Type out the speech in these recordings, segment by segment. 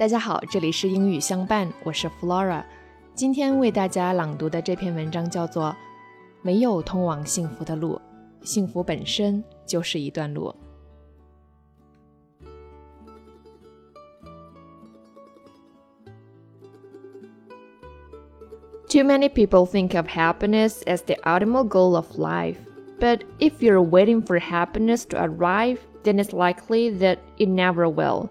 大家好，这里是英语相伴，我是 Flora。今天为大家朗读的这篇文章叫做《没有通往幸福的路，幸福本身就是一段路》。Too many people think of happiness as the ultimate goal of life. But if you're waiting for happiness to arrive, then it's likely that it never will.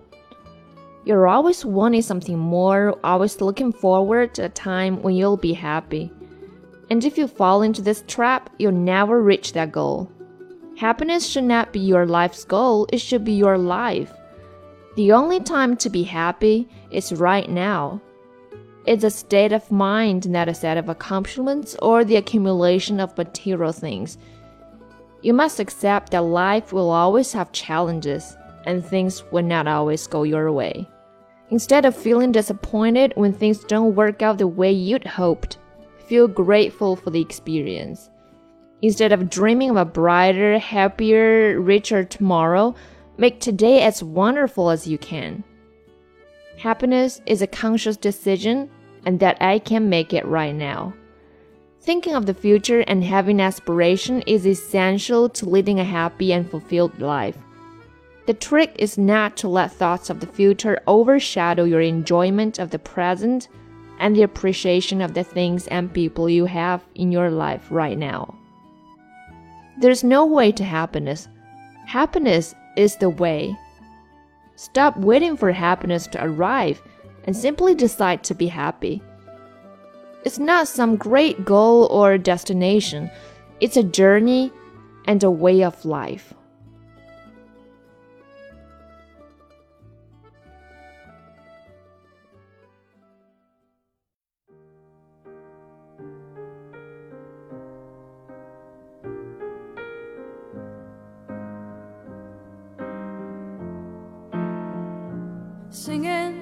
You're always wanting something more, always looking forward to a time when you'll be happy. And if you fall into this trap, you'll never reach that goal. Happiness should not be your life's goal, it should be your life. The only time to be happy is right now. It's a state of mind, not a set of accomplishments or the accumulation of material things. You must accept that life will always have challenges and things will not always go your way. Instead of feeling disappointed when things don't work out the way you'd hoped, feel grateful for the experience. Instead of dreaming of a brighter, happier, richer tomorrow, make today as wonderful as you can. Happiness is a conscious decision, and that I can make it right now. Thinking of the future and having aspiration is essential to leading a happy and fulfilled life. The trick is not to let thoughts of the future overshadow your enjoyment of the present and the appreciation of the things and people you have in your life right now. There's no way to happiness. Happiness is the way. Stop waiting for happiness to arrive and simply decide to be happy. It's not some great goal or destination, it's a journey and a way of life. Singing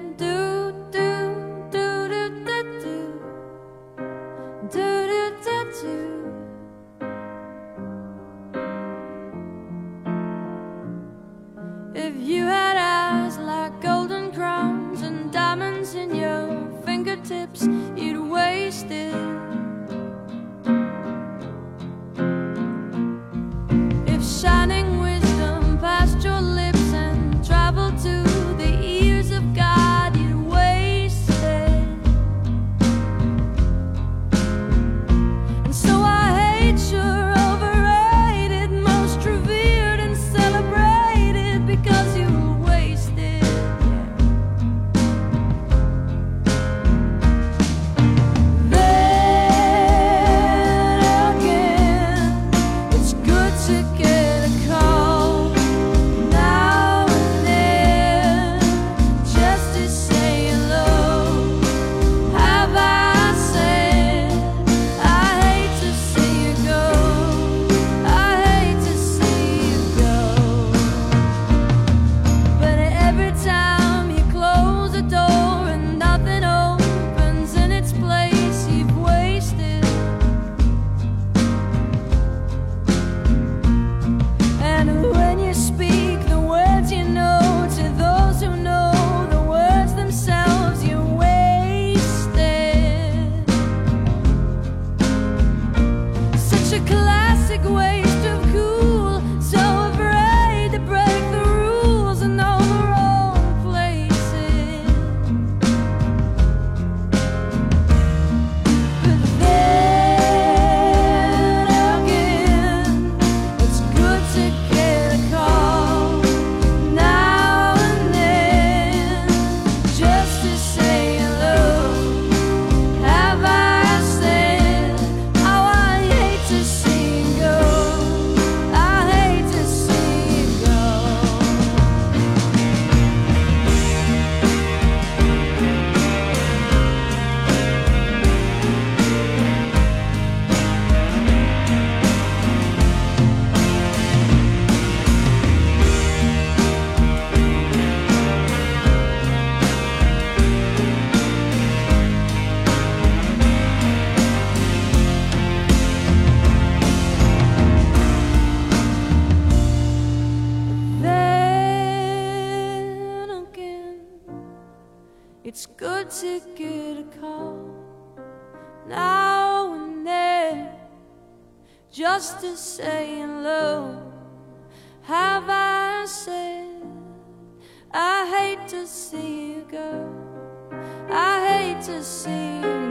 It's good to get a call now and then just to say hello. Have I said I hate to see you go? I hate to see you